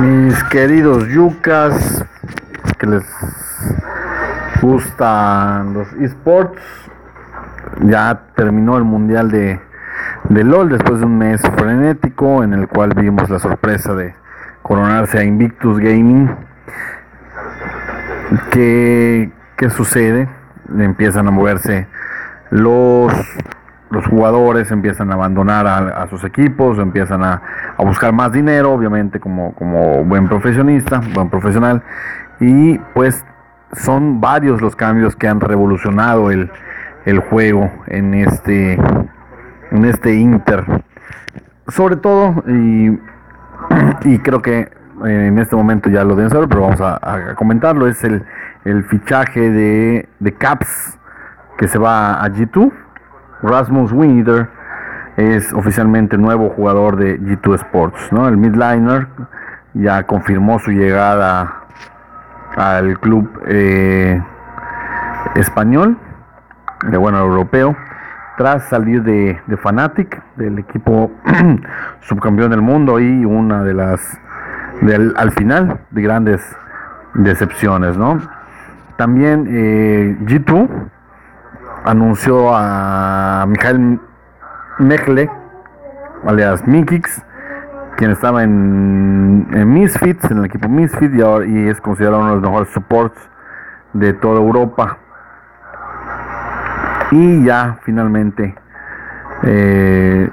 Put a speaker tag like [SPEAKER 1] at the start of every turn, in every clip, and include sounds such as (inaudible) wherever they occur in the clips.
[SPEAKER 1] Mis queridos yucas, que les gustan los esports, ya terminó el mundial de, de LOL después de un mes frenético en el cual vimos la sorpresa de coronarse a Invictus Gaming. ¿Qué, qué sucede? Empiezan a moverse los los jugadores empiezan a abandonar a, sus equipos, empiezan a, buscar más dinero, obviamente como, como buen profesionista, buen profesional, y pues son varios los cambios que han revolucionado el, juego en este, en este Inter. Sobre todo, y, y creo que en este momento ya lo deben saber, pero vamos a, comentarlo, es el, el fichaje de, de Caps que se va a G2 Rasmus Winter es oficialmente nuevo jugador de G2 Sports. ¿no? El midliner ya confirmó su llegada al club eh, español, de bueno, europeo, tras salir de, de Fanatic, del equipo (clears throat) subcampeón del mundo y una de las, al final, de grandes decepciones. ¿no? También eh, G2 anunció a Mijael Mechle, alias Mikix, quien estaba en, Misfits, en el equipo Misfits, y, ahora, y es considerado uno de los mejores supports de toda Europa. Y ya finalmente eh,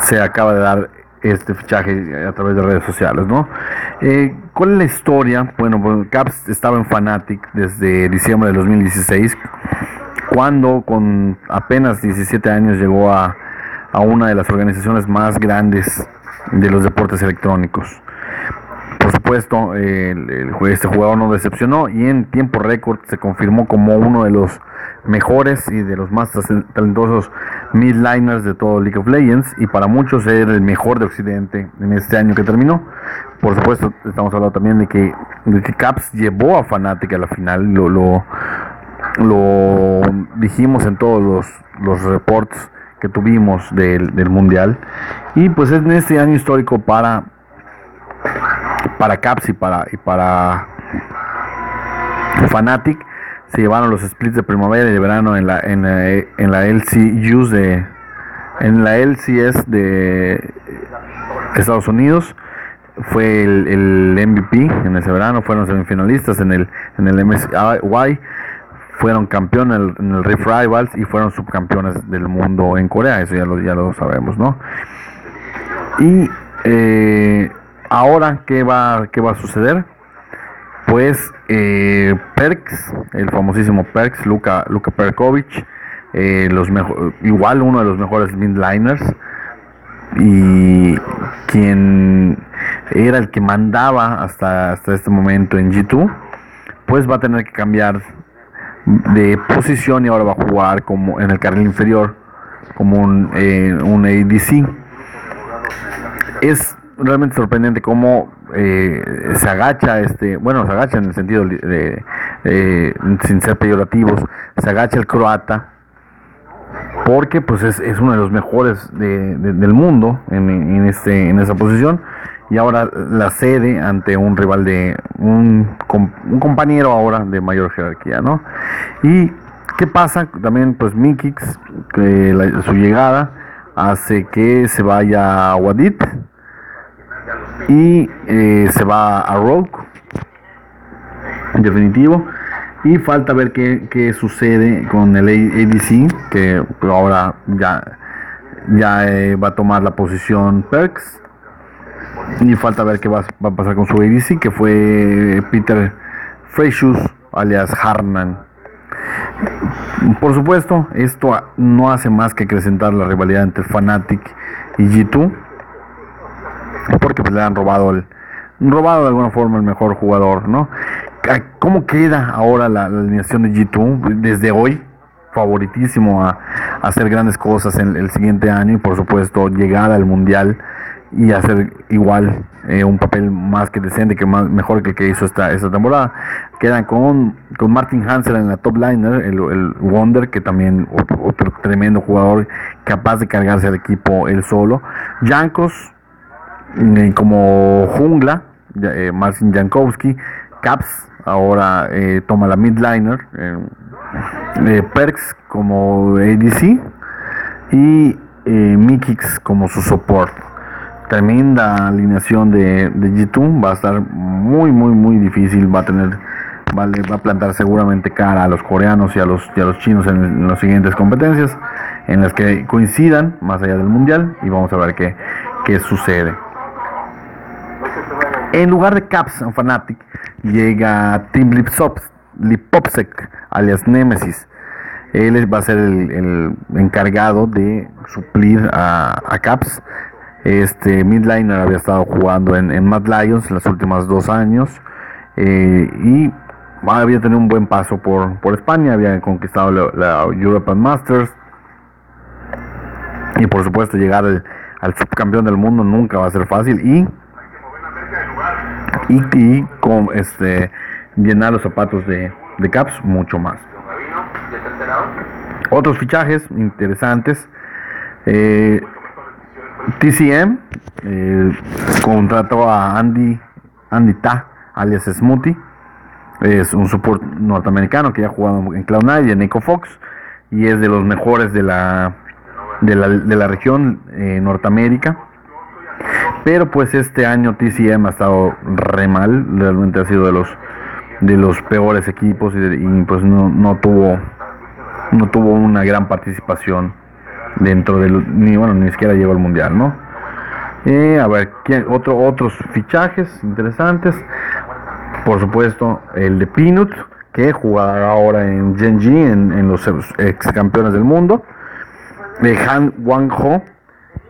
[SPEAKER 1] se acaba de dar este fichaje a través de redes sociales, ¿no? Eh, ¿Cuál es la historia? Bueno, pues Caps estaba en Fanatic desde diciembre de 2016 cuando con apenas 17 años llegó a, una de las organizaciones más grandes de los deportes electrónicos. Por supuesto, el, este jugador no decepcionó y en tiempo récord se confirmó como uno de los mejores y de los más talentosos midliners de todo League of Legends y para muchos era el mejor de Occidente en este año que terminó. Por supuesto, estamos hablando también de que, Caps llevó a Fnatic a la final, lo, lo, lo dijimos en todos los, los reports que tuvimos del, mundial. Y pues en este año histórico para para Caps y para y para Fanatic se llevaron los splits de primavera y de verano en la en, en la LCUs de en la LCS de Estados Unidos. Fue el, el, MVP en ese verano fueron semifinalistas en el en el MSY fueron campeones en el, Rift Rivals y fueron subcampeones del mundo en Corea, eso ya lo, ya lo sabemos, ¿no? Y eh, ahora, ¿qué va, ¿qué va a suceder? Pues eh, Perks, el famosísimo Perks, Luka, Luka Perkovic, eh, los igual uno de los mejores midliners y quien era el que mandaba hasta, hasta este momento en G2, pues va a tener que cambiar de posición y ahora va a jugar como en el carril inferior como un, eh, un ADC. Es realmente sorprendente cómo eh, se agacha este, bueno, se agacha en el sentido de, sin ser peyorativos, se agacha el croata porque pues es, es uno de los mejores del mundo en, en, este, en esa posición y ahora la cede ante un rival de un, un compañero ahora de mayor jerarquía, ¿no? Y qué pasa también, pues Mikix, que su llegada hace que se vaya a Wadid y eh, se va a Rogue, en definitivo. Y falta ver qué, qué sucede con el ADC, que ahora ya, ya eh, va a tomar la posición Perks y falta ver qué va, a pasar con su ADC, que fue Peter Freshus, alias Harnan. Por supuesto, esto no hace más que acrecentar la rivalidad entre Fnatic y G2. porque pues, le han robado el robado de alguna forma el mejor jugador, ¿no? ¿Cómo queda ahora la, alineación de G2 desde hoy? Favoritísimo a, hacer grandes cosas en el siguiente año y por supuesto llegar al mundial y hacer igual eh, un papel más que decente, que más, mejor que el que hizo esta, esta temporada. Quedan con, con Martin Hansel en la top liner, el, el Wonder, que también otro, tremendo jugador capaz de cargarse al equipo él solo. Jankos eh, como jungla, eh, Marcin Jankowski. Caps ahora eh, toma la midliner. Eh, Perks como ADC. Y eh, Mikix como su support tremenda alineación de, de G2 va a estar muy muy muy difícil va a tener va a plantar seguramente cara a los coreanos y a los, y a los chinos en, las siguientes competencias en las que coincidan más allá del mundial y vamos a ver qué, qué sucede en lugar de Caps and Fnatic llega Tim Lipopsek alias Nemesis. Él va a ser el, encargado de suplir a, Caps. Este midliner había estado jugando en, en Mad Lions en los últimos dos años eh, y había tenido un buen paso por, por España, había conquistado la, European Masters. Y por supuesto llegar al, subcampeón del mundo nunca va a ser fácil y y, con este llenar los zapatos de, de Caps mucho más. Otros fichajes interesantes. Eh, TCM eh, contrató a Andy, Andy Ta, alias Smoothie. Es un support norteamericano que ya ha jugado en Cloud9 y en Echo Fox. Y es de los mejores de la, de la, de la región eh, Norteamérica. Pero pues este año TCM ha estado re mal. Realmente ha sido de los de los peores equipos y, pues no, no tuvo no tuvo una gran participación dentro del ni bueno ni siquiera llegó al mundial no a ver otro otros fichajes interesantes. Por supuesto el de Pinut que jugará ahora en Genji en, en los ex campeones del mundo. De Han Wang Ho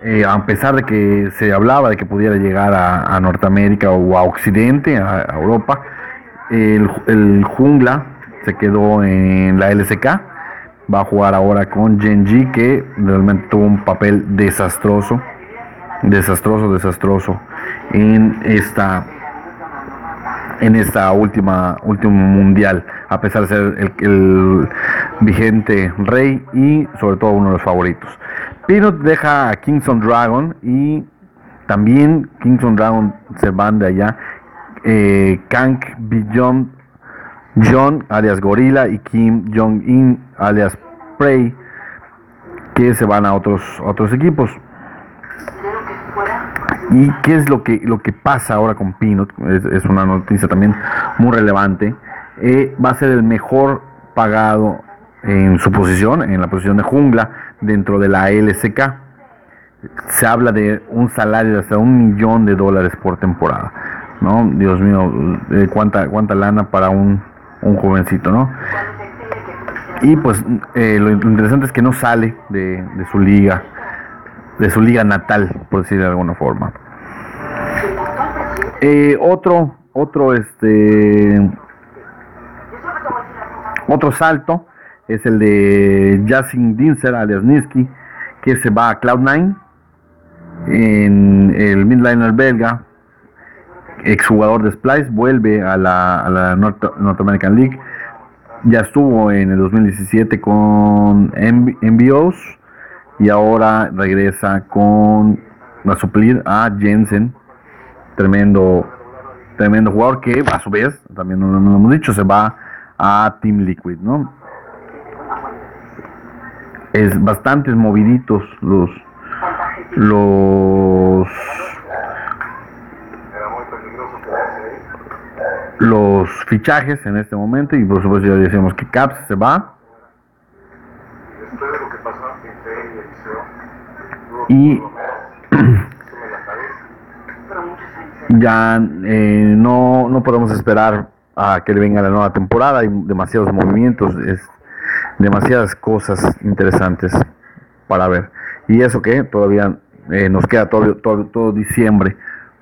[SPEAKER 1] eh, a pesar de que se hablaba de que pudiera llegar a, Norteamérica o a Occidente, a, Europa, el, jungla se quedó en la LCK va a jugar ahora con Genji, que realmente tuvo un papel desastroso, desastroso, desastroso en esta en esta última último mundial, a pesar de ser el, vigente rey y sobre todo uno de los favoritos. Peanut deja a Kingston Dragon y también Kingston Dragon se van de allá. Eh, Kank Beyond John alias Gorilla y Kim Jong-in alias Prey que se van a otros otros equipos. ¿Y qué es lo que, lo que pasa ahora con Peanut? Es, una noticia también muy relevante. Eh, va a ser el mejor pagado en su posición, en la posición de jungla, dentro de la LSK. Se habla de un salario de hasta un millón de dólares por temporada. ¿no? Dios mío, eh, cuánta, cuánta lana para un, un jovencito, ¿no? Y pues eh, lo interesante es que no sale de, su liga, de su liga natal, por decir de alguna forma. Eh, otro, otro, este, otro salto es el de Jasin Dinser alias Niski, que se va a Cloud9 en el midliner belga, exjugador de Splice, vuelve a la, North, American League. Ya estuvo en el 2017 con MBOs y ahora regresa con a suplir a Jensen, tremendo, tremendo jugador que a su vez, también lo hemos dicho, se va a Team Liquid, ¿no? Es bastante moviditos los los los fichajes en este momento y por supuesto ya decíamos que Caps se va. Y (clears throat) ya eh, no, no podemos esperar a que le venga la nueva temporada, hay demasiados movimientos, es demasiadas cosas interesantes para ver. Y eso que todavía eh, nos queda todo, todo, todo diciembre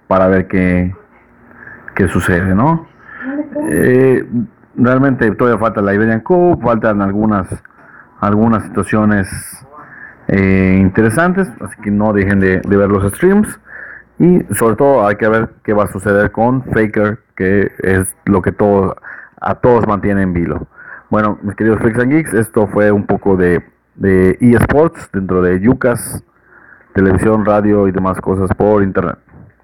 [SPEAKER 1] para ver qué, qué sucede, ¿no? Eh, realmente todavía falta la Iberian Cup, faltan algunas, algunas situaciones eh, interesantes, así que no dejen de, de, ver los streams. Y sobre todo hay que ver qué va a suceder con Faker, que es lo que todo, a todos mantiene en vilo. Bueno, mis queridos Freaks and Geeks, esto fue un poco de, de eSports dentro de Yucas, televisión, radio y demás cosas por internet.